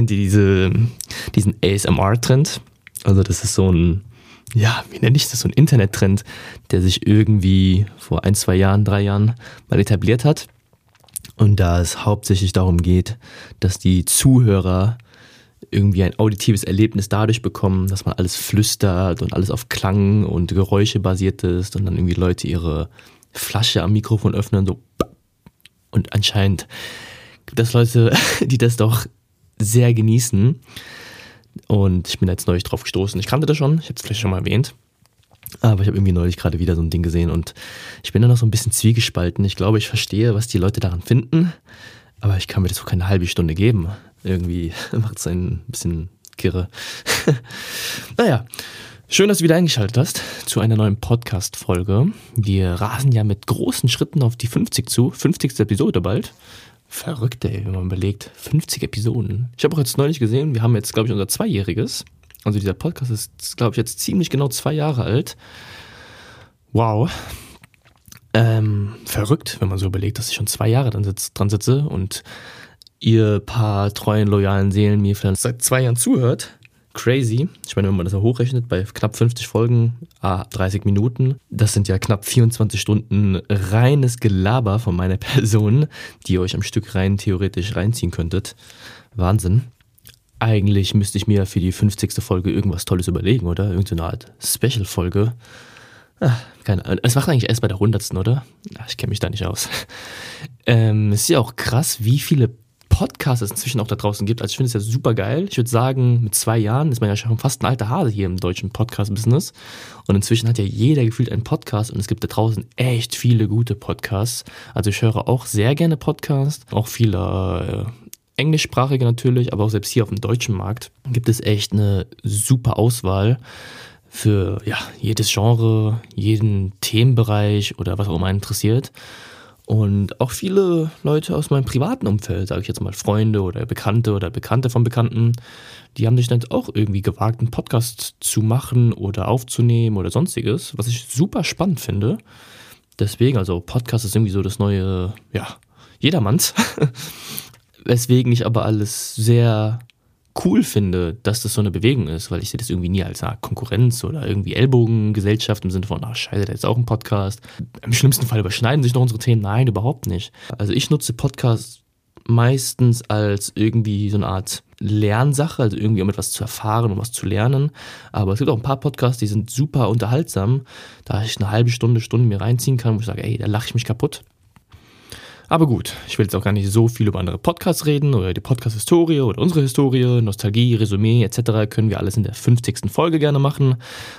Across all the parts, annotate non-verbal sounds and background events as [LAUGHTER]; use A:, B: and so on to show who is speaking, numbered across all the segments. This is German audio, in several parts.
A: Kennt ihr diese, diesen ASMR-Trend? Also das ist so ein, ja, wie nenne ich das, so ein Internet-Trend, der sich irgendwie vor ein, zwei Jahren, drei Jahren mal etabliert hat. Und da es hauptsächlich darum geht, dass die Zuhörer irgendwie ein auditives Erlebnis dadurch bekommen, dass man alles flüstert und alles auf Klang und Geräusche basiert ist und dann irgendwie Leute ihre Flasche am Mikrofon öffnen, so. Und anscheinend gibt es Leute, [LAUGHS] die das doch sehr genießen. Und ich bin jetzt neulich drauf gestoßen. Ich kannte das schon, ich habe es vielleicht schon mal erwähnt. Aber ich habe irgendwie neulich gerade wieder so ein Ding gesehen und ich bin da noch so ein bisschen zwiegespalten. Ich glaube, ich verstehe, was die Leute daran finden, aber ich kann mir das auch keine halbe Stunde geben. Irgendwie [LAUGHS] macht es ein bisschen kirre. [LAUGHS] naja, schön, dass du wieder eingeschaltet hast zu einer neuen Podcast-Folge. Wir rasen ja mit großen Schritten auf die 50 zu. 50. Episode bald. Verrückt, ey, wenn man überlegt. 50 Episoden. Ich habe auch jetzt neulich gesehen, wir haben jetzt, glaube ich, unser Zweijähriges. Also dieser Podcast ist, glaube ich, jetzt ziemlich genau zwei Jahre alt. Wow. Ähm, verrückt, wenn man so überlegt, dass ich schon zwei Jahre dran, sitz, dran sitze und ihr paar treuen, loyalen Seelen mir seit zwei Jahren zuhört. Crazy. Ich meine, wenn man das so hochrechnet, bei knapp 50 Folgen, ah, 30 Minuten, das sind ja knapp 24 Stunden reines Gelaber von meiner [LAUGHS] Person, die ihr euch am Stück rein theoretisch reinziehen könntet. Wahnsinn. Eigentlich müsste ich mir für die 50. Folge irgendwas Tolles überlegen, oder? Irgendeine Art Special-Folge. Ah, keine Ahnung. Es macht eigentlich erst bei der 100. oder? Ach, ich kenne mich da nicht aus. [LAUGHS] Ähm, es ist ja auch krass, wie viele Podcasts es inzwischen auch da draußen gibt. Also ich finde es ja super geil. Ich würde sagen, mit zwei Jahren ist man ja schon fast ein alter Hase hier im deutschen Podcast-Business. Und inzwischen hat ja jeder gefühlt einen Podcast und es gibt da draußen echt viele gute Podcasts. Also ich höre auch sehr gerne Podcasts, auch viele äh, englischsprachige natürlich, aber auch selbst hier auf dem deutschen Markt gibt es echt eine super Auswahl für ja, jedes Genre, jeden Themenbereich oder was auch immer interessiert. Und auch viele Leute aus meinem privaten Umfeld, sage ich jetzt mal Freunde oder Bekannte oder Bekannte von Bekannten, die haben sich dann auch irgendwie gewagt, einen Podcast zu machen oder aufzunehmen oder sonstiges, was ich super spannend finde. Deswegen, also Podcast ist irgendwie so das neue, ja, jedermanns. [LAUGHS] Weswegen ich aber alles sehr cool finde, dass das so eine Bewegung ist, weil ich sehe das irgendwie nie als Konkurrenz oder irgendwie Ellbogengesellschaft im Sinne von, ach scheiße, da ist auch ein Podcast. Im schlimmsten Fall überschneiden sich noch unsere Themen. Nein, überhaupt nicht. Also ich nutze Podcasts meistens als irgendwie so eine Art Lernsache, also irgendwie um etwas zu erfahren, um was zu lernen. Aber es gibt auch ein paar Podcasts, die sind super unterhaltsam, da ich eine halbe Stunde, Stunde mir reinziehen kann, wo ich sage, ey, da lache ich mich kaputt. Aber gut, ich will jetzt auch gar nicht so viel über andere Podcasts reden oder die Podcast-Historie oder unsere Historie, Nostalgie, Resümee etc. können wir alles in der 50. Folge gerne machen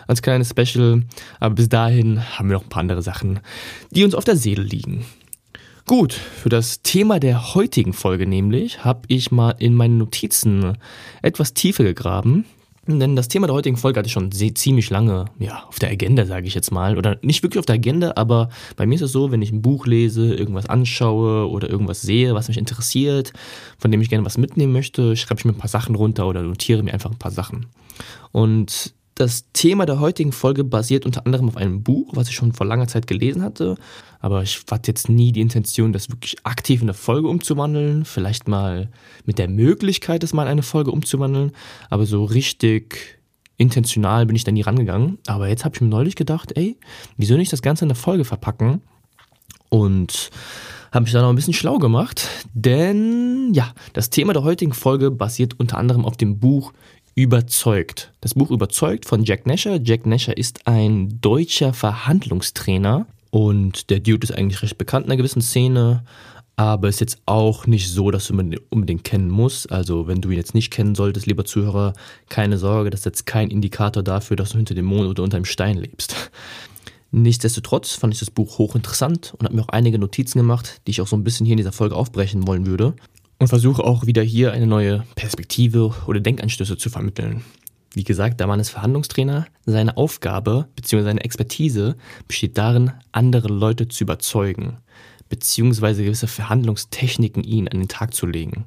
A: als kleines Special. Aber bis dahin haben wir noch ein paar andere Sachen, die uns auf der Seele liegen. Gut, für das Thema der heutigen Folge nämlich habe ich mal in meinen Notizen etwas tiefer gegraben denn das Thema der heutigen Folge hatte ich schon ziemlich lange ja, auf der Agenda, sage ich jetzt mal. Oder nicht wirklich auf der Agenda, aber bei mir ist es so, wenn ich ein Buch lese, irgendwas anschaue oder irgendwas sehe, was mich interessiert, von dem ich gerne was mitnehmen möchte, schreibe ich mir ein paar Sachen runter oder notiere mir einfach ein paar Sachen. Und das Thema der heutigen Folge basiert unter anderem auf einem Buch, was ich schon vor langer Zeit gelesen hatte. Aber ich hatte jetzt nie die Intention, das wirklich aktiv in eine Folge umzuwandeln. Vielleicht mal mit der Möglichkeit, das mal in eine Folge umzuwandeln. Aber so richtig intentional bin ich da nie rangegangen. Aber jetzt habe ich mir neulich gedacht, ey, wieso nicht das Ganze in eine Folge verpacken? Und habe mich da noch ein bisschen schlau gemacht, denn ja, das Thema der heutigen Folge basiert unter anderem auf dem Buch Überzeugt. Das Buch Überzeugt von Jack Nasher. Jack Nasher ist ein deutscher Verhandlungstrainer und der Dude ist eigentlich recht bekannt in einer gewissen Szene, aber ist jetzt auch nicht so, dass du ihn unbedingt kennen musst. Also, wenn du ihn jetzt nicht kennen solltest, lieber Zuhörer, keine Sorge, das ist jetzt kein Indikator dafür, dass du hinter dem Mond oder unter einem Stein lebst. Nichtsdestotrotz fand ich das Buch hochinteressant und habe mir auch einige Notizen gemacht, die ich auch so ein bisschen hier in dieser Folge aufbrechen wollen würde und versuche auch wieder hier eine neue Perspektive oder Denkanstöße zu vermitteln. Wie gesagt, der Mann ist Verhandlungstrainer. Seine Aufgabe bzw. seine Expertise besteht darin, andere Leute zu überzeugen, beziehungsweise gewisse Verhandlungstechniken ihnen an den Tag zu legen.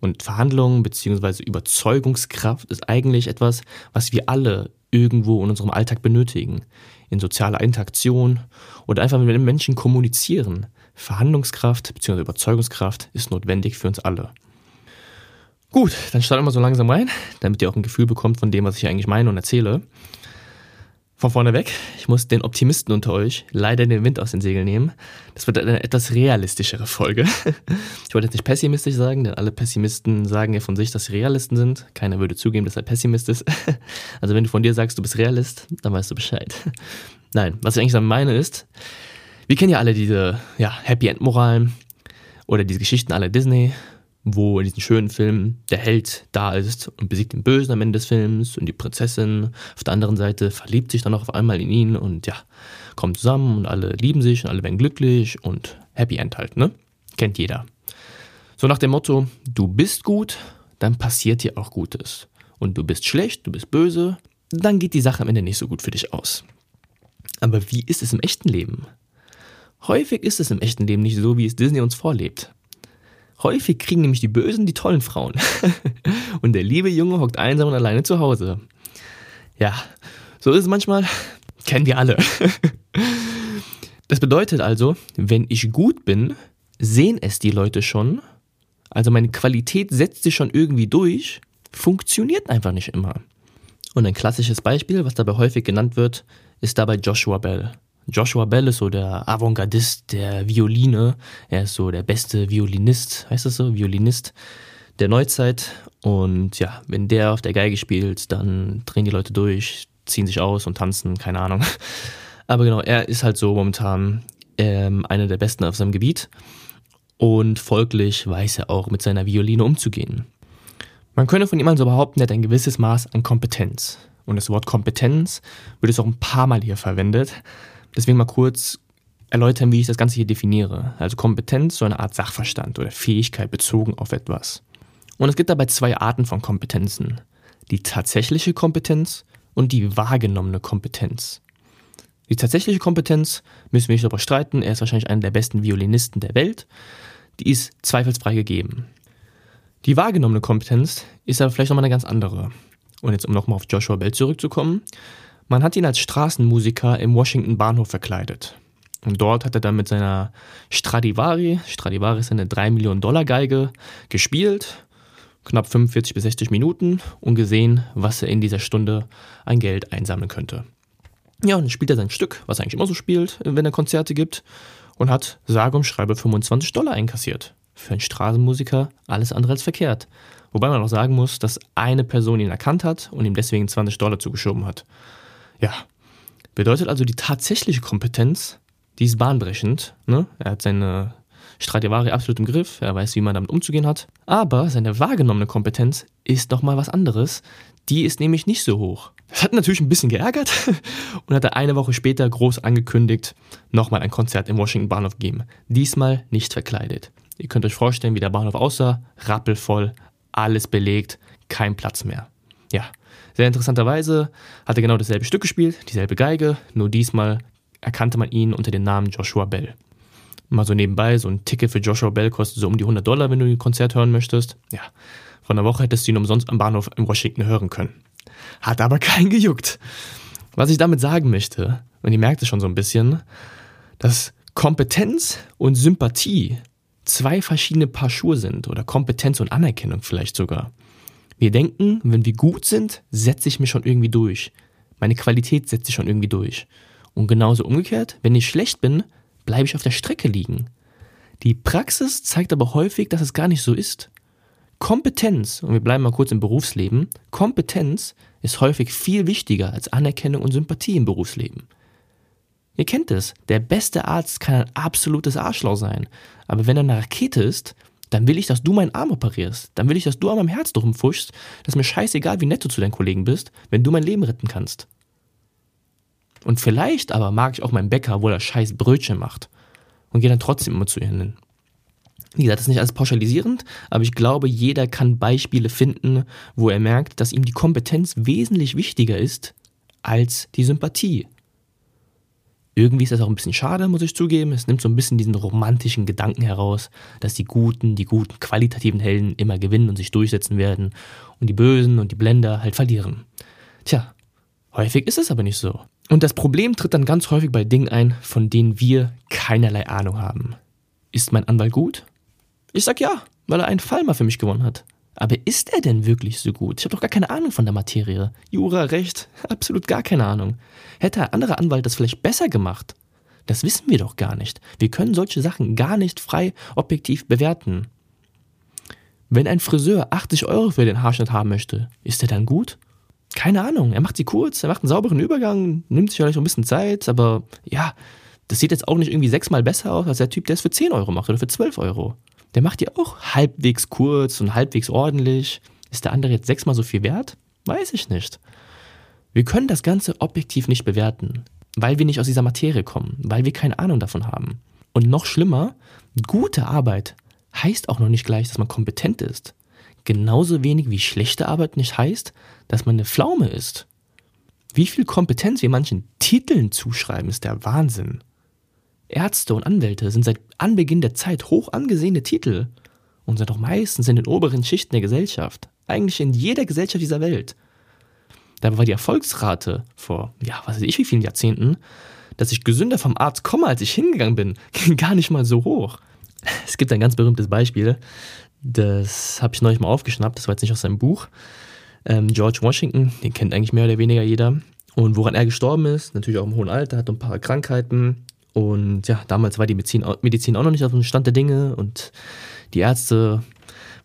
A: Und Verhandlungen bzw. Überzeugungskraft ist eigentlich etwas, was wir alle irgendwo in unserem Alltag benötigen. In sozialer Interaktion oder einfach mit den Menschen kommunizieren. Verhandlungskraft bzw. Überzeugungskraft ist notwendig für uns alle. Gut, dann starten wir mal so langsam rein, damit ihr auch ein Gefühl bekommt von dem, was ich eigentlich meine und erzähle. Von vorne weg, ich muss den Optimisten unter euch leider den Wind aus den Segeln nehmen. Das wird eine etwas realistischere Folge. Ich wollte jetzt nicht pessimistisch sagen, denn alle Pessimisten sagen ja von sich, dass sie Realisten sind. Keiner würde zugeben, dass er Pessimist ist. Also wenn du von dir sagst, du bist Realist, dann weißt du Bescheid. Nein, was ich eigentlich meine ist, wir kennen ja alle diese ja, Happy End Moralen oder diese Geschichten aller Disney wo in diesen schönen Filmen der Held da ist und besiegt den Bösen am Ende des Films und die Prinzessin auf der anderen Seite verliebt sich dann auch auf einmal in ihn und ja, kommen zusammen und alle lieben sich und alle werden glücklich und Happy End halt, ne? Kennt jeder. So nach dem Motto, du bist gut, dann passiert dir auch Gutes. Und du bist schlecht, du bist böse, dann geht die Sache am Ende nicht so gut für dich aus. Aber wie ist es im echten Leben? Häufig ist es im echten Leben nicht so, wie es Disney uns vorlebt. Häufig kriegen nämlich die Bösen die tollen Frauen. [LAUGHS] und der liebe Junge hockt einsam und alleine zu Hause. Ja, so ist es manchmal. Kennen wir alle. [LAUGHS] das bedeutet also, wenn ich gut bin, sehen es die Leute schon. Also meine Qualität setzt sich schon irgendwie durch, funktioniert einfach nicht immer. Und ein klassisches Beispiel, was dabei häufig genannt wird, ist dabei Joshua Bell. Joshua Bell ist so der Avantgardist der Violine. Er ist so der beste Violinist, heißt das so? Violinist der Neuzeit. Und ja, wenn der auf der Geige spielt, dann drehen die Leute durch, ziehen sich aus und tanzen, keine Ahnung. [LAUGHS] Aber genau, er ist halt so momentan ähm, einer der Besten auf seinem Gebiet. Und folglich weiß er auch mit seiner Violine umzugehen. Man könnte von ihm also behaupten, er hat ein gewisses Maß an Kompetenz. Und das Wort Kompetenz wird es auch ein paar Mal hier verwendet. Deswegen mal kurz erläutern, wie ich das Ganze hier definiere. Also Kompetenz, so eine Art Sachverstand oder Fähigkeit bezogen auf etwas. Und es gibt dabei zwei Arten von Kompetenzen. Die tatsächliche Kompetenz und die wahrgenommene Kompetenz. Die tatsächliche Kompetenz müssen wir nicht darüber streiten, er ist wahrscheinlich einer der besten Violinisten der Welt. Die ist zweifelsfrei gegeben. Die wahrgenommene Kompetenz ist aber vielleicht nochmal eine ganz andere. Und jetzt, um nochmal auf Joshua Bell zurückzukommen, man hat ihn als Straßenmusiker im Washington Bahnhof verkleidet. Und dort hat er dann mit seiner Stradivari, Stradivari ist eine 3 Millionen Dollar Geige, gespielt, knapp 45 bis 60 Minuten und gesehen, was er in dieser Stunde an Geld einsammeln könnte. Ja, und dann spielt er sein Stück, was er eigentlich immer so spielt, wenn er Konzerte gibt, und hat sage und schreibe 25 Dollar einkassiert. Für einen Straßenmusiker alles andere als verkehrt. Wobei man auch sagen muss, dass eine Person ihn erkannt hat und ihm deswegen 20 Dollar zugeschoben hat. Ja, bedeutet also die tatsächliche Kompetenz, die ist bahnbrechend. Ne? Er hat seine Stradivari absolut im Griff, er weiß, wie man damit umzugehen hat. Aber seine wahrgenommene Kompetenz ist nochmal was anderes. Die ist nämlich nicht so hoch. Das hat natürlich ein bisschen geärgert [LAUGHS] und hat er eine Woche später groß angekündigt, nochmal ein Konzert im Washington Bahnhof geben. Diesmal nicht verkleidet. Ihr könnt euch vorstellen, wie der Bahnhof aussah. Rappelvoll, alles belegt, kein Platz mehr. Ja, sehr interessanterweise hat er genau dasselbe Stück gespielt, dieselbe Geige, nur diesmal erkannte man ihn unter dem Namen Joshua Bell. Mal so nebenbei, so ein Ticket für Joshua Bell kostet so um die 100 Dollar, wenn du ein Konzert hören möchtest. Ja, von der Woche hättest du ihn umsonst am Bahnhof in Washington hören können. Hat aber [LAUGHS] keinen gejuckt. Was ich damit sagen möchte, und ihr merkt es schon so ein bisschen, dass Kompetenz und Sympathie zwei verschiedene Paar Schuhe sind oder Kompetenz und Anerkennung vielleicht sogar. Wir denken, wenn wir gut sind, setze ich mich schon irgendwie durch. Meine Qualität setzt sich schon irgendwie durch. Und genauso umgekehrt, wenn ich schlecht bin, bleibe ich auf der Strecke liegen. Die Praxis zeigt aber häufig, dass es gar nicht so ist. Kompetenz, und wir bleiben mal kurz im Berufsleben, Kompetenz ist häufig viel wichtiger als Anerkennung und Sympathie im Berufsleben. Ihr kennt es, der beste Arzt kann ein absolutes Arschloch sein, aber wenn er eine Rakete ist, dann will ich, dass du meinen Arm operierst. Dann will ich, dass du an meinem Herz durchfuschst. Das ist mir scheißegal, wie nett du zu deinen Kollegen bist, wenn du mein Leben retten kannst. Und vielleicht aber mag ich auch meinen Bäcker, wo er scheiß Brötchen macht. Und gehe dann trotzdem immer zu ihr. Wie gesagt, das ist nicht alles pauschalisierend, aber ich glaube, jeder kann Beispiele finden, wo er merkt, dass ihm die Kompetenz wesentlich wichtiger ist als die Sympathie irgendwie ist das auch ein bisschen schade, muss ich zugeben. Es nimmt so ein bisschen diesen romantischen Gedanken heraus, dass die guten, die guten, qualitativen Helden immer gewinnen und sich durchsetzen werden und die Bösen und die Blender halt verlieren. Tja, Häufig ist es aber nicht so. Und das Problem tritt dann ganz häufig bei Dingen ein, von denen wir keinerlei Ahnung haben. Ist mein Anwalt gut? Ich sag ja, weil er einen Fall mal für mich gewonnen hat. Aber ist er denn wirklich so gut? Ich habe doch gar keine Ahnung von der Materie. Jura, Recht, absolut gar keine Ahnung. Hätte ein anderer Anwalt das vielleicht besser gemacht? Das wissen wir doch gar nicht. Wir können solche Sachen gar nicht frei objektiv bewerten. Wenn ein Friseur 80 Euro für den Haarschnitt haben möchte, ist er dann gut? Keine Ahnung. Er macht sie kurz, er macht einen sauberen Übergang, nimmt sich vielleicht ein bisschen Zeit, aber ja, das sieht jetzt auch nicht irgendwie sechsmal besser aus als der Typ, der es für 10 Euro macht oder für 12 Euro. Der macht die auch halbwegs kurz und halbwegs ordentlich. Ist der andere jetzt sechsmal so viel wert? Weiß ich nicht. Wir können das Ganze objektiv nicht bewerten, weil wir nicht aus dieser Materie kommen, weil wir keine Ahnung davon haben. Und noch schlimmer, gute Arbeit heißt auch noch nicht gleich, dass man kompetent ist. Genauso wenig wie schlechte Arbeit nicht heißt, dass man eine Pflaume ist. Wie viel Kompetenz wir manchen Titeln zuschreiben, ist der Wahnsinn. Ärzte und Anwälte sind seit Anbeginn der Zeit hoch angesehene Titel und sind auch meistens in den oberen Schichten der Gesellschaft, eigentlich in jeder Gesellschaft dieser Welt. Dabei war die Erfolgsrate vor, ja, was weiß ich, wie vielen Jahrzehnten, dass ich gesünder vom Arzt komme, als ich hingegangen bin, [LAUGHS] gar nicht mal so hoch. Es gibt ein ganz berühmtes Beispiel, das habe ich neulich mal aufgeschnappt, das war jetzt nicht aus seinem Buch. Ähm, George Washington, den kennt eigentlich mehr oder weniger jeder. Und woran er gestorben ist, natürlich auch im hohen Alter, hat ein paar Krankheiten, und ja, damals war die Medizin, Medizin auch noch nicht auf dem Stand der Dinge und die Ärzte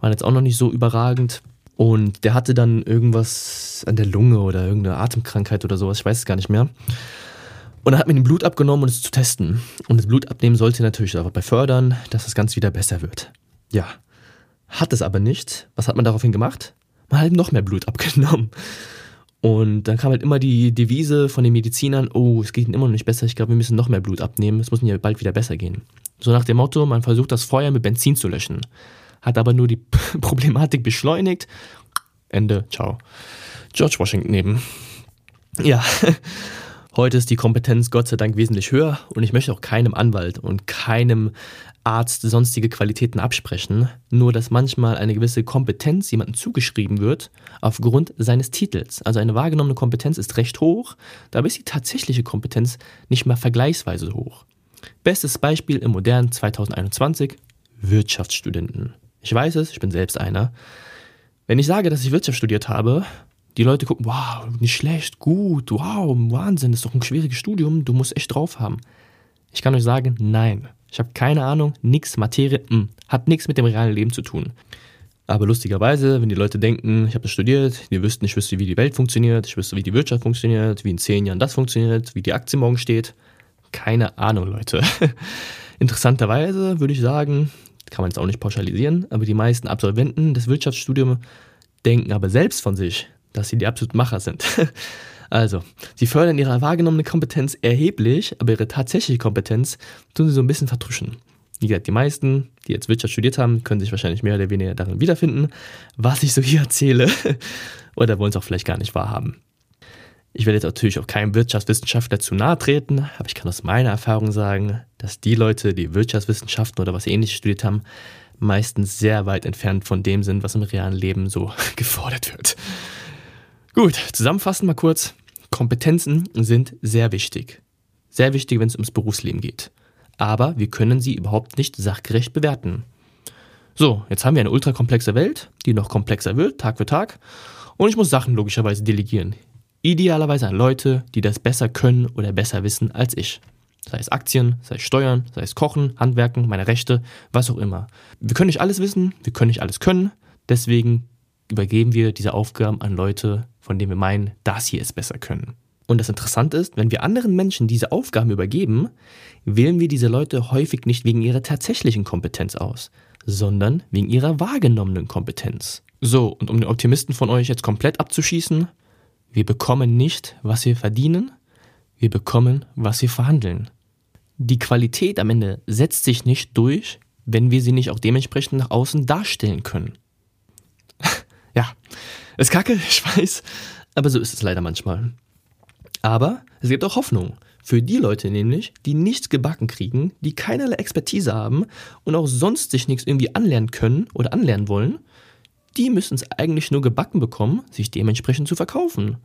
A: waren jetzt auch noch nicht so überragend. Und der hatte dann irgendwas an der Lunge oder irgendeine Atemkrankheit oder sowas, ich weiß es gar nicht mehr. Und er hat mir den Blut abgenommen, um es zu testen. Und das Blutabnehmen sollte natürlich dabei fördern, dass das Ganze wieder besser wird. Ja, hat es aber nicht. Was hat man daraufhin gemacht? Man hat halt noch mehr Blut abgenommen. Und dann kam halt immer die Devise von den Medizinern, oh, es geht ihnen immer noch nicht besser, ich glaube, wir müssen noch mehr Blut abnehmen, es muss ihnen ja bald wieder besser gehen. So nach dem Motto, man versucht das Feuer mit Benzin zu löschen, hat aber nur die [LAUGHS] Problematik beschleunigt. Ende, ciao. George Washington eben. Ja, [LAUGHS] heute ist die Kompetenz Gott sei Dank wesentlich höher und ich möchte auch keinem Anwalt und keinem Arzt sonstige Qualitäten absprechen, nur dass manchmal eine gewisse Kompetenz jemandem zugeschrieben wird aufgrund seines Titels. Also eine wahrgenommene Kompetenz ist recht hoch, dabei ist die tatsächliche Kompetenz nicht mal vergleichsweise hoch. Bestes Beispiel im modernen 2021 Wirtschaftsstudenten. Ich weiß es, ich bin selbst einer. Wenn ich sage, dass ich Wirtschaft studiert habe, die Leute gucken, wow, nicht schlecht, gut, wow, Wahnsinn, ist doch ein schwieriges Studium, du musst echt drauf haben. Ich kann euch sagen, nein. Ich habe keine Ahnung, nix, Materie, mh, hm, hat nichts mit dem realen Leben zu tun. Aber lustigerweise, wenn die Leute denken, ich habe das studiert, die wüssten, ich wüsste, wie die Welt funktioniert, ich wüsste, wie die Wirtschaft funktioniert, wie in zehn Jahren das funktioniert, wie die Aktie morgen steht. Keine Ahnung, Leute. [LAUGHS] Interessanterweise würde ich sagen, kann man jetzt auch nicht pauschalisieren, aber die meisten Absolventen des Wirtschaftsstudiums denken aber selbst von sich, dass sie die absoluten Macher sind. [LAUGHS] Also, sie fördern ihre wahrgenommene Kompetenz erheblich, aber ihre tatsächliche Kompetenz tun sie so ein bisschen vertuschen. Wie gesagt, die meisten, die jetzt Wirtschaft studiert haben, können sich wahrscheinlich mehr oder weniger darin wiederfinden, was ich so hier erzähle. [LAUGHS] oder wollen es auch vielleicht gar nicht wahrhaben. Ich werde jetzt natürlich auch keinem Wirtschaftswissenschaftler zu nahe treten, aber ich kann aus meiner Erfahrung sagen, dass die Leute, die Wirtschaftswissenschaften oder was ähnliches studiert haben, meistens sehr weit entfernt von dem sind, was im realen Leben so [LAUGHS] gefordert wird. Gut, zusammenfassend mal kurz. Kompetenzen sind sehr wichtig. Sehr wichtig, wenn es ums Berufsleben geht. Aber wir können sie überhaupt nicht sachgerecht bewerten. So, jetzt haben wir eine ultrakomplexe Welt, die noch komplexer wird, Tag für Tag. Und ich muss Sachen logischerweise delegieren. Idealerweise an Leute, die das besser können oder besser wissen als ich. Sei es Aktien, sei es Steuern, sei es Kochen, Handwerken, meine Rechte, was auch immer. Wir können nicht alles wissen, wir können nicht alles können. Deswegen übergeben wir diese Aufgaben an Leute, von denen wir meinen, dass sie es besser können. Und das Interessante ist, wenn wir anderen Menschen diese Aufgaben übergeben, wählen wir diese Leute häufig nicht wegen ihrer tatsächlichen Kompetenz aus, sondern wegen ihrer wahrgenommenen Kompetenz. So, und um den Optimisten von euch jetzt komplett abzuschießen, wir bekommen nicht, was wir verdienen, wir bekommen, was wir verhandeln. Die Qualität am Ende setzt sich nicht durch, wenn wir sie nicht auch dementsprechend nach außen darstellen können. Ja, ist kacke, [LAUGHS] ich weiß, aber so ist es leider manchmal. Aber es gibt auch Hoffnung. Für die Leute nämlich, die nichts gebacken kriegen, die keinerlei Expertise haben und auch sonst sich nichts irgendwie anlernen können oder anlernen wollen, die müssen es eigentlich nur gebacken bekommen, sich dementsprechend zu verkaufen.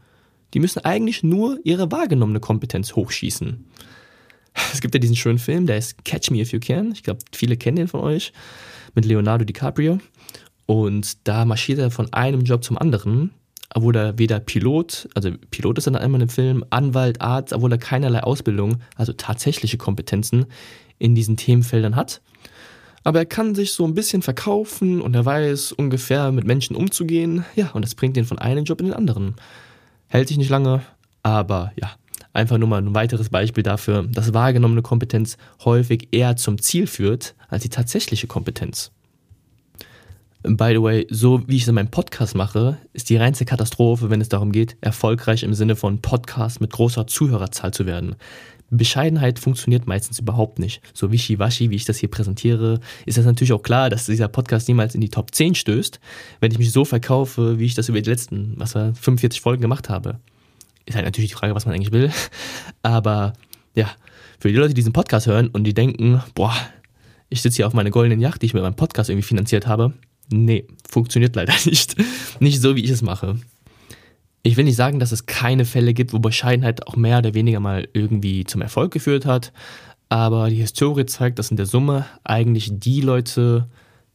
A: die müssen eigentlich nur ihre wahrgenommene Kompetenz hochschießen. [LAUGHS] Es gibt ja diesen schönen Film, der ist Catch Me If You Can. Ich glaube, viele kennen den von euch. Mit Leonardo DiCaprio. Und da marschiert er von einem Job zum anderen, obwohl er weder Pilot, also Pilot ist dann einmal im Film, Anwalt, Arzt, obwohl er keinerlei Ausbildung, also tatsächliche Kompetenzen in diesen Themenfeldern hat. Aber er kann sich so ein bisschen verkaufen und er weiß ungefähr mit Menschen umzugehen. Ja, und das bringt ihn von einem Job in den anderen. Hält sich nicht lange, aber ja, einfach nur mal ein weiteres Beispiel dafür, dass wahrgenommene Kompetenz häufig eher zum Ziel führt als die tatsächliche Kompetenz. By the way, so wie ich es in meinem Podcast mache, ist die reinste Katastrophe, wenn es darum geht, erfolgreich im Sinne von Podcast mit großer Zuhörerzahl zu werden. Bescheidenheit funktioniert meistens überhaupt nicht. So wischiwaschi, wie ich das hier präsentiere, ist das natürlich auch klar, dass dieser Podcast niemals in die Top 10 stößt, wenn ich mich so verkaufe, wie ich das über die letzten, was war, 45 Folgen gemacht habe. Ist halt natürlich die Frage, was man eigentlich will. Aber ja, für die Leute, die diesen Podcast hören und die denken, boah, ich sitze hier auf meiner goldenen Yacht, die ich mit meinem Podcast irgendwie finanziert habe, Nee, funktioniert leider [LAUGHS] nicht. Nicht so, wie ich es mache. Ich will nicht sagen, dass es keine Fälle gibt, wo Bescheidenheit auch mehr oder weniger mal irgendwie zum Erfolg geführt hat, aber die Historie zeigt, dass in der Summe eigentlich die Leute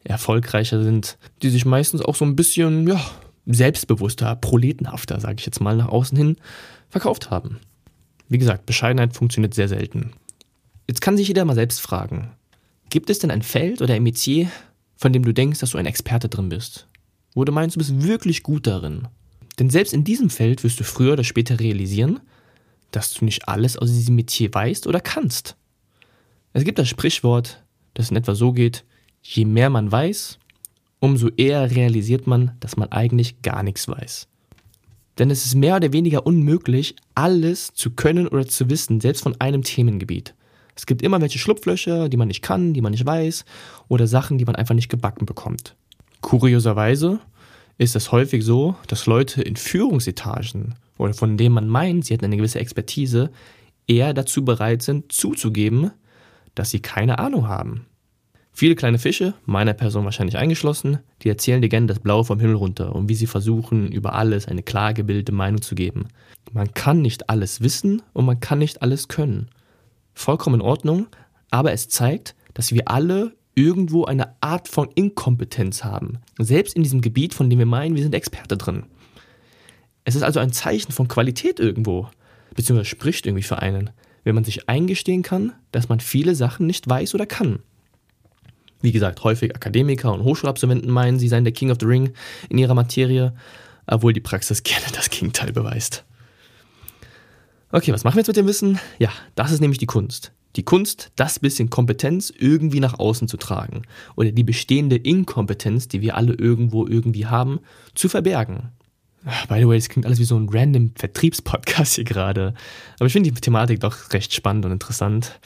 A: erfolgreicher sind, die sich meistens auch so ein bisschen, ja, selbstbewusster, proletenhafter, sage ich jetzt mal, nach außen hin verkauft haben. Wie gesagt, Bescheidenheit funktioniert sehr selten. Jetzt kann sich jeder mal selbst fragen, gibt es denn ein Feld oder ein Metier, von dem du denkst, dass du ein Experte drin bist. Wo du meinst, du bist wirklich gut darin. Denn selbst in diesem Feld wirst du früher oder später realisieren, dass du nicht alles aus diesem Metier weißt oder kannst. Es gibt das Sprichwort, das in etwa so geht, je mehr man weiß, umso eher realisiert man, dass man eigentlich gar nichts weiß. Denn es ist mehr oder weniger unmöglich, alles zu können oder zu wissen, selbst von einem Themengebiet. Es gibt immer welche Schlupflöcher, die man nicht kann, die man nicht weiß oder Sachen, die man einfach nicht gebacken bekommt. Kurioserweise ist es häufig so, dass Leute in Führungsetagen oder von denen man meint, sie hätten eine gewisse Expertise, eher dazu bereit sind, zuzugeben, dass sie keine Ahnung haben. Viele kleine Fische, meiner Person wahrscheinlich eingeschlossen, die erzählen dir gerne das Blaue vom Himmel runter und wie sie versuchen, über alles eine klar gebildete Meinung zu geben. Man kann nicht alles wissen und man kann nicht alles können vollkommen in Ordnung, aber es zeigt, dass wir alle irgendwo eine Art von Inkompetenz haben. Selbst in diesem Gebiet, von dem wir meinen, wir sind Experte drin. Es ist also ein Zeichen von Qualität irgendwo, beziehungsweise spricht irgendwie für einen, wenn man sich eingestehen kann, dass man viele Sachen nicht weiß oder kann. Wie gesagt, häufig Akademiker und Hochschulabsolventen meinen, sie seien der King of the Ring in ihrer Materie, obwohl die Praxis [LAUGHS] gerne das Gegenteil beweist. Okay, was machen wir jetzt mit dem Wissen? Ja, das ist nämlich die Kunst. Die Kunst, das bisschen Kompetenz irgendwie nach außen zu tragen oder die bestehende Inkompetenz, die wir alle irgendwo irgendwie haben, zu verbergen. Ah, by the way, das klingt alles wie so ein random Vertriebspodcast hier gerade. Aber ich finde die Thematik doch recht spannend und interessant.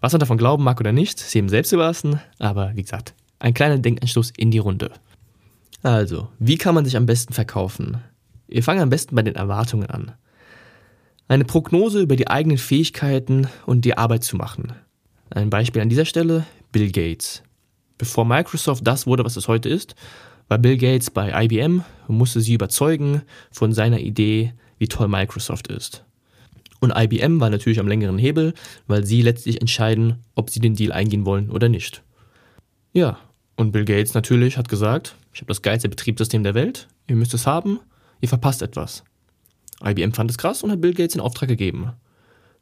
A: Was man davon glauben mag oder nicht, ist jedem selbst überlassen. Aber wie gesagt, ein kleiner Denkanstoß in die Runde. Also, wie kann man sich am besten verkaufen? Wir fangen am besten bei den Erwartungen an eine Prognose über die eigenen Fähigkeiten und die Arbeit zu machen. Ein Beispiel an dieser Stelle, Bill Gates. Bevor Microsoft das wurde, was es heute ist, war Bill Gates bei IBM und musste sie überzeugen von seiner Idee, wie toll Microsoft ist. Und IBM war natürlich am längeren Hebel, weil sie letztlich entscheiden, ob sie den Deal eingehen wollen oder nicht. Ja, und Bill Gates natürlich hat gesagt, ich habe das geilste Betriebssystem der Welt, ihr müsst es haben, ihr verpasst etwas. IBM fand es krass und hat Bill Gates den Auftrag gegeben.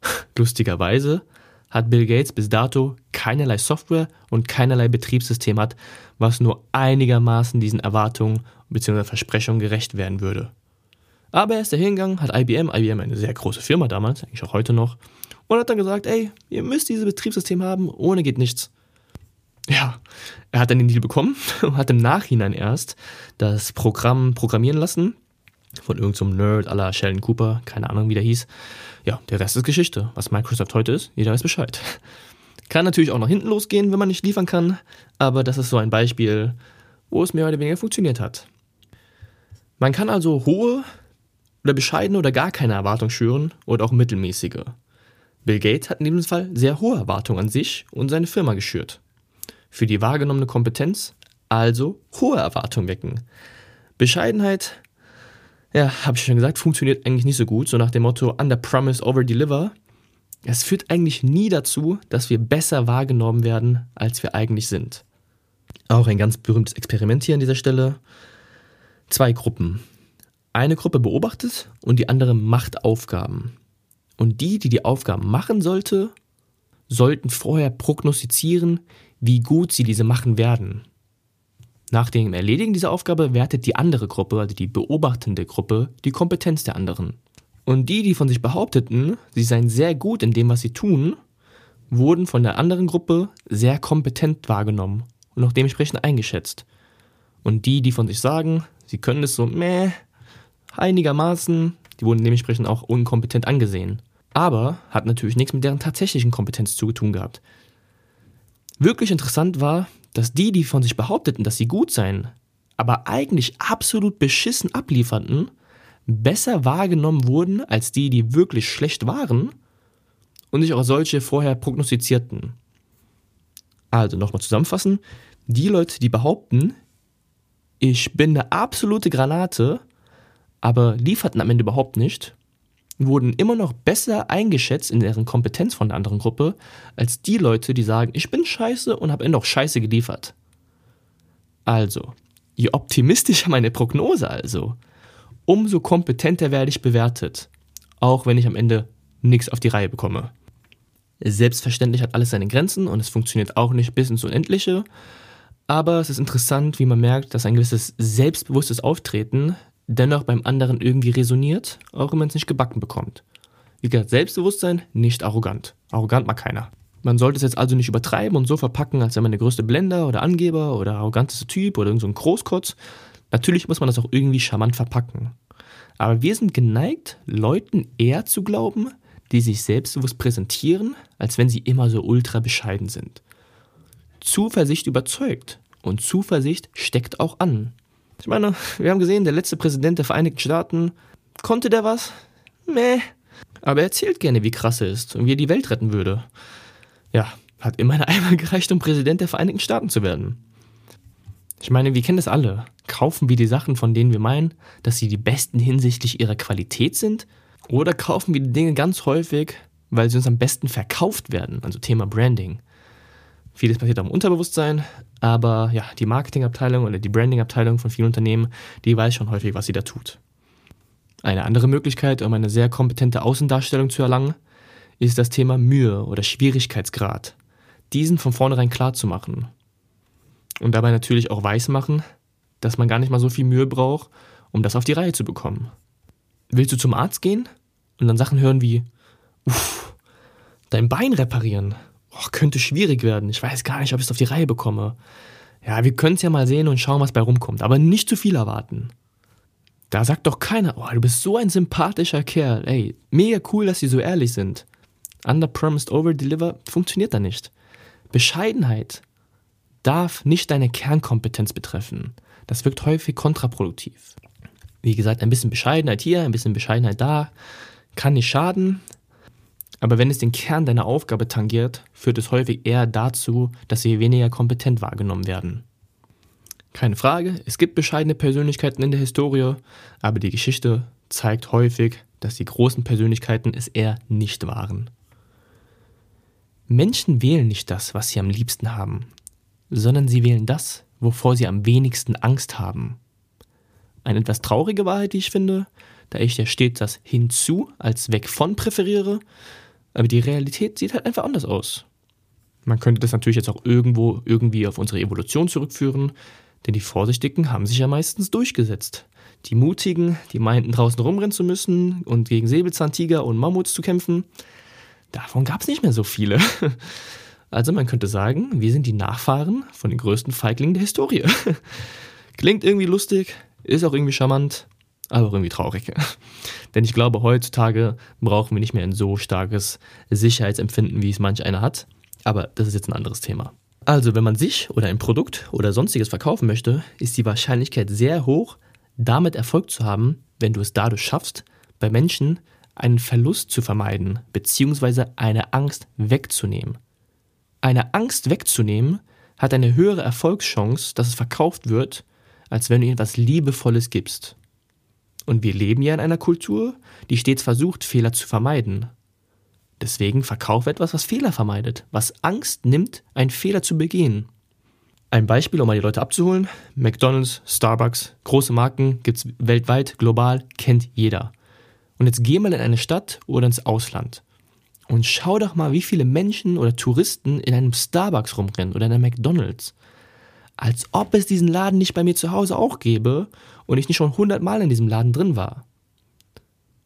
A: [LAUGHS] Lustigerweise hat Bill Gates bis dato keinerlei Software und keinerlei Betriebssystem hat, was nur einigermaßen diesen Erwartungen bzw. Versprechungen gerecht werden würde. Aber er ist dahingegangen, hat IBM, IBM eine sehr große Firma damals, eigentlich auch heute noch, und hat dann gesagt, ey, ihr müsst dieses Betriebssystem haben, ohne geht nichts. Ja, er hat dann den Deal bekommen [LAUGHS] und hat im Nachhinein erst das Programm programmieren lassen, von irgendeinem so Nerd aller Sheldon Cooper, keine Ahnung, wie der hieß. Ja, der Rest ist Geschichte. Was Microsoft heute ist, jeder weiß Bescheid. [LAUGHS] Kann natürlich auch nach hinten losgehen, wenn man nicht liefern kann, aber das ist so ein Beispiel, wo es mehr oder weniger funktioniert hat. Man kann also hohe oder bescheidene oder gar keine Erwartung schüren oder auch mittelmäßige. Bill Gates hat in diesem Fall sehr hohe Erwartungen an sich und seine Firma geschürt. Für die wahrgenommene Kompetenz also hohe Erwartungen wecken. Bescheidenheit Ja, habe ich schon gesagt, funktioniert eigentlich nicht so gut, so nach dem Motto Under Promise, Over Deliver. Es führt eigentlich nie dazu, dass wir besser wahrgenommen werden, als wir eigentlich sind. Auch ein ganz berühmtes Experiment hier an dieser Stelle. Zwei Gruppen. Eine Gruppe beobachtet und die andere macht Aufgaben. Und die, die die Aufgaben machen sollte, sollten vorher prognostizieren, wie gut sie diese machen werden. Nach dem Erledigen dieser Aufgabe wertet die andere Gruppe, also die beobachtende Gruppe, die Kompetenz der anderen. Und die, die von sich behaupteten, sie seien sehr gut in dem, was sie tun, wurden von der anderen Gruppe sehr kompetent wahrgenommen und auch dementsprechend eingeschätzt. Und die, die von sich sagen, sie können es so meh, einigermaßen, die wurden dementsprechend auch unkompetent angesehen. Aber hat natürlich nichts mit deren tatsächlichen Kompetenz zu tun gehabt. Wirklich interessant war, dass die, die von sich behaupteten, dass sie gut seien, aber eigentlich absolut beschissen ablieferten, besser wahrgenommen wurden als die, die wirklich schlecht waren und sich auch solche vorher prognostizierten. Also nochmal zusammenfassen, die Leute, die behaupten, ich bin eine absolute Granate, aber lieferten am Ende überhaupt nicht, wurden immer noch besser eingeschätzt in deren Kompetenz von der anderen Gruppe, als die Leute, die sagen, ich bin scheiße und habe auch scheiße geliefert. Also, je optimistischer meine Prognose also, umso kompetenter werde ich bewertet, auch wenn ich am Ende nichts auf die Reihe bekomme. Selbstverständlich hat alles seine Grenzen und es funktioniert auch nicht bis ins Unendliche, aber es ist interessant, wie man merkt, dass ein gewisses selbstbewusstes Auftreten dennoch beim anderen irgendwie resoniert, auch wenn man es nicht gebacken bekommt. Wie gesagt, Selbstbewusstsein, nicht arrogant. Arrogant mag keiner. Man sollte es jetzt also nicht übertreiben und so verpacken, als wäre man der größte Blender oder Angeber oder arroganteste Typ oder irgendein so Großkotz. Natürlich muss man das auch irgendwie charmant verpacken. Aber wir sind geneigt, Leuten eher zu glauben, die sich selbstbewusst präsentieren, als wenn sie immer so ultra bescheiden sind. Zuversicht überzeugt und Zuversicht steckt auch an. Ich meine, wir haben gesehen, der letzte Präsident der Vereinigten Staaten, konnte der was? Meh. Aber er erzählt gerne, wie krass er ist und wie er die Welt retten würde. Ja, hat immerhin [LAUGHS] einmal gereicht, um Präsident der Vereinigten Staaten zu werden. Ich meine, wir kennen das alle. Kaufen wir die Sachen, von denen wir meinen, dass sie die besten hinsichtlich ihrer Qualität sind? Oder kaufen wir die Dinge ganz häufig, weil sie uns am besten verkauft werden? Also Thema Branding. Vieles passiert im Unterbewusstsein, aber ja, die Marketingabteilung oder die Brandingabteilung von vielen Unternehmen, die weiß schon häufig, was sie da tut. Eine andere Möglichkeit, um eine sehr kompetente Außendarstellung zu erlangen, ist das Thema Mühe oder Schwierigkeitsgrad. Diesen von vornherein klar zu machen. Und dabei natürlich auch weismachen, dass man gar nicht mal so viel Mühe braucht, um das auf die Reihe zu bekommen. Willst du zum Arzt gehen und dann Sachen hören wie, uff, dein Bein reparieren oh, könnte schwierig werden. Ich weiß gar nicht, ob ich es auf die Reihe bekomme. Ja, wir können es ja mal sehen und schauen, was bei rumkommt. Aber nicht zu viel erwarten. Da sagt doch keiner, oh, du bist so ein sympathischer Kerl. Ey, mega cool, dass sie so ehrlich sind. Under promised, over deliver funktioniert da nicht. Bescheidenheit darf nicht deine Kernkompetenz betreffen. Das wirkt häufig kontraproduktiv. Wie gesagt, ein bisschen Bescheidenheit hier, ein bisschen Bescheidenheit da, kann nicht schaden, aber wenn es den Kern deiner Aufgabe tangiert, führt es häufig eher dazu, dass sie weniger kompetent wahrgenommen werden. Keine Frage, es gibt bescheidene Persönlichkeiten in der Historie, aber die Geschichte zeigt häufig, dass die großen Persönlichkeiten es eher nicht waren. Menschen wählen nicht das, was sie am liebsten haben, sondern sie wählen das, wovor sie am wenigsten Angst haben. Eine etwas traurige Wahrheit, die ich finde, da ich ja stets das hinzu als weg von präferiere, aber die Realität sieht halt einfach anders aus. Man könnte das natürlich jetzt auch irgendwo irgendwie auf unsere Evolution zurückführen, denn die Vorsichtigen haben sich ja meistens durchgesetzt. Die Mutigen, die meinten draußen rumrennen zu müssen und gegen Säbelzahntiger und Mammuts zu kämpfen, davon gab es nicht mehr so viele. [LAUGHS] Also man könnte sagen, wir sind die Nachfahren von den größten Feiglingen der Historie. [LAUGHS] Klingt irgendwie lustig, ist auch irgendwie charmant, aber irgendwie traurig. Denn ich glaube, heutzutage brauchen wir nicht mehr ein so starkes Sicherheitsempfinden, wie es manch einer hat. Aber das ist jetzt ein anderes Thema. Also, wenn man sich oder ein Produkt oder sonstiges verkaufen möchte, ist die Wahrscheinlichkeit sehr hoch, damit Erfolg zu haben, wenn du es dadurch schaffst, bei Menschen einen Verlust zu vermeiden, beziehungsweise eine Angst wegzunehmen. Eine Angst wegzunehmen hat eine höhere Erfolgschance, dass es verkauft wird, als wenn du ihnen etwas Liebevolles gibst. Und wir leben ja in einer Kultur, die stets versucht, Fehler zu vermeiden. Deswegen verkaufe etwas, was Fehler vermeidet, was Angst nimmt, einen Fehler zu begehen. Ein Beispiel, um mal die Leute abzuholen. McDonald's, Starbucks, große Marken gibt es weltweit, global, kennt jeder. Und jetzt geh mal in eine Stadt oder ins Ausland und schau doch mal, wie viele Menschen oder Touristen in einem Starbucks rumrennen oder in einem McDonald's. Als ob es diesen Laden nicht bei mir zu Hause auch gäbe und ich nicht schon hundertmal in diesem Laden drin war.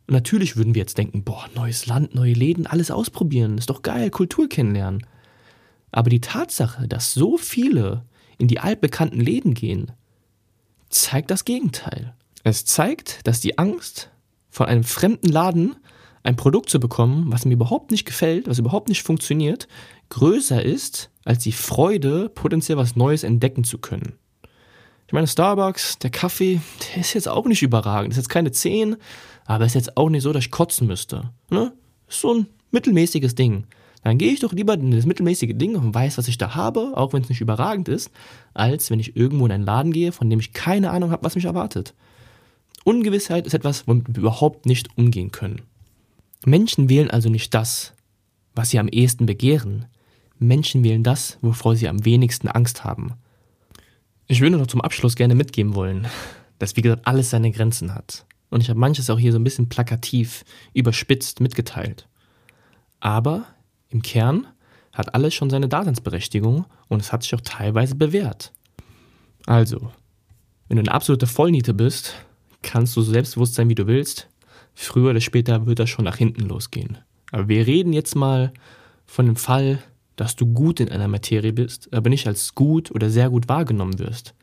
A: Und natürlich würden wir jetzt denken, boah, neues Land, neue Läden, alles ausprobieren, ist doch geil, Kultur kennenlernen. Aber die Tatsache, dass so viele in die altbekannten Läden gehen, zeigt das Gegenteil. Es zeigt, dass die Angst, von einem fremden Laden ein Produkt zu bekommen, was mir überhaupt nicht gefällt, was überhaupt nicht funktioniert, größer ist als die Freude, potenziell was Neues entdecken zu können. Ich meine, Starbucks, der Kaffee, der ist jetzt auch nicht überragend. Ist jetzt keine 10, aber ist jetzt auch nicht so, dass ich kotzen müsste. Ne? Ist so ein mittelmäßiges Ding. Dann gehe ich doch lieber in das mittelmäßige Ding und weiß, was ich da habe, auch wenn es nicht überragend ist, als wenn ich irgendwo in einen Laden gehe, von dem ich keine Ahnung habe, was mich erwartet. Ungewissheit ist etwas, womit wir überhaupt nicht umgehen können. Menschen wählen also nicht das, was sie am ehesten begehren. Menschen wählen das, wovor sie am wenigsten Angst haben. Ich würde noch zum Abschluss gerne mitgeben wollen, dass wie gesagt alles seine Grenzen hat. Und ich habe manches auch hier so ein bisschen plakativ, überspitzt mitgeteilt. Aber im Kern hat alles schon seine Daseinsberechtigung und es hat sich auch teilweise bewährt. Also, wenn du eine absolute Vollniete bist, kannst du so selbstbewusst sein, wie du willst. Früher oder später wird das schon nach hinten losgehen. Aber wir reden jetzt mal von dem Fall, dass du gut in einer Materie bist, aber nicht als gut oder sehr gut wahrgenommen wirst.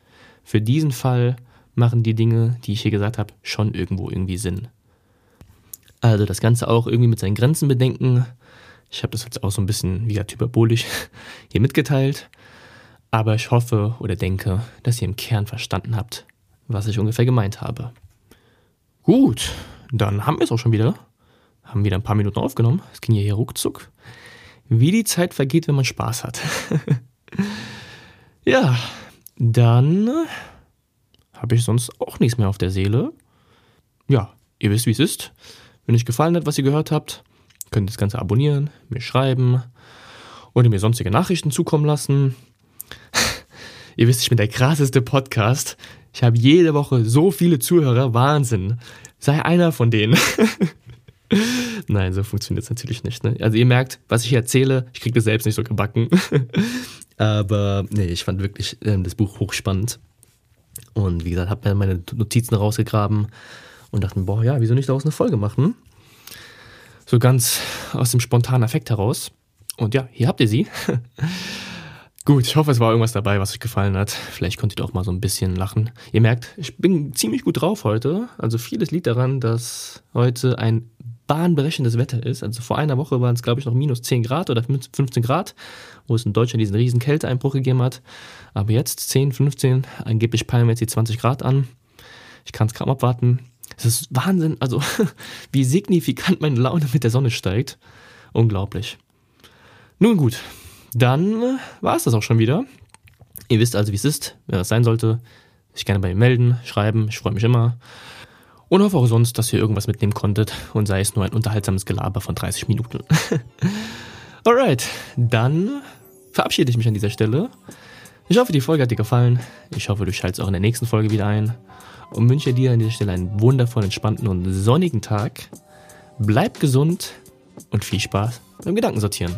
A: Für diesen Fall machen die Dinge, die ich hier gesagt habe, schon irgendwo irgendwie Sinn. Also das Ganze auch irgendwie mit seinen Grenzen bedenken. Ich habe das jetzt auch so ein bisschen, wie gesagt, hyperbolisch [LAUGHS] hier mitgeteilt. Aber ich hoffe oder denke, dass ihr im Kern verstanden habt, was ich ungefähr gemeint habe. Gut, dann haben wir es auch schon wieder. Haben wieder ein paar Minuten aufgenommen. Es ging ja hier ruckzuck. Wie die Zeit vergeht, wenn man Spaß hat. [LAUGHS] ja, dann habe ich sonst auch nichts mehr auf der Seele. Ja, ihr wisst, wie es ist. Wenn euch gefallen hat, was ihr gehört habt, könnt ihr das Ganze abonnieren, mir schreiben oder mir sonstige Nachrichten zukommen lassen. [LAUGHS] ihr wisst, ich bin der krasseste Podcast. Ich habe jede Woche so viele Zuhörer. Wahnsinn. Sei einer von denen. [LAUGHS] [LAUGHS] Nein, so funktioniert es natürlich nicht. Ne? Also ihr merkt, was ich hier erzähle, ich kriege das selbst nicht so gebacken. [LAUGHS] Aber nee, ich fand wirklich äh, das Buch hochspannend. Und wie gesagt, habe mir meine Notizen rausgegraben und dachte boah, ja, wieso nicht daraus eine Folge machen? So ganz aus dem spontanen Effekt heraus. Und ja, hier habt ihr sie. [LAUGHS] Gut, ich hoffe, es war irgendwas dabei, was euch gefallen hat. Vielleicht konntet ihr auch mal so ein bisschen lachen. Ihr merkt, ich bin ziemlich gut drauf heute. Also vieles liegt daran, dass heute ein bahnbrechendes Wetter ist. Also vor einer Woche waren es, glaube ich, noch minus 10 Grad oder 15 Grad, wo es in Deutschland diesen riesen Kälteeinbruch gegeben hat. Aber jetzt 10, 15, angeblich peilen wir jetzt die 20 Grad an. Ich kann es kaum abwarten. Es ist Wahnsinn, also [LAUGHS] wie signifikant meine Laune mit der Sonne steigt. Unglaublich. Nun gut, dann war es das auch schon wieder. Ihr wisst also, wie es ist. Wenn das sein sollte, sich gerne bei mir melden, schreiben. Ich freue mich immer. Und hoffe auch sonst, dass ihr irgendwas mitnehmen konntet und sei es nur ein unterhaltsames Gelaber von 30 Minuten. [LAUGHS] Alright, dann verabschiede ich mich an dieser Stelle. Ich hoffe, die Folge hat dir gefallen. Ich hoffe, du schaltest auch in der nächsten Folge wieder ein. Und wünsche dir an dieser Stelle einen wundervollen, entspannten und sonnigen Tag. Bleib gesund und viel Spaß beim Gedankensortieren.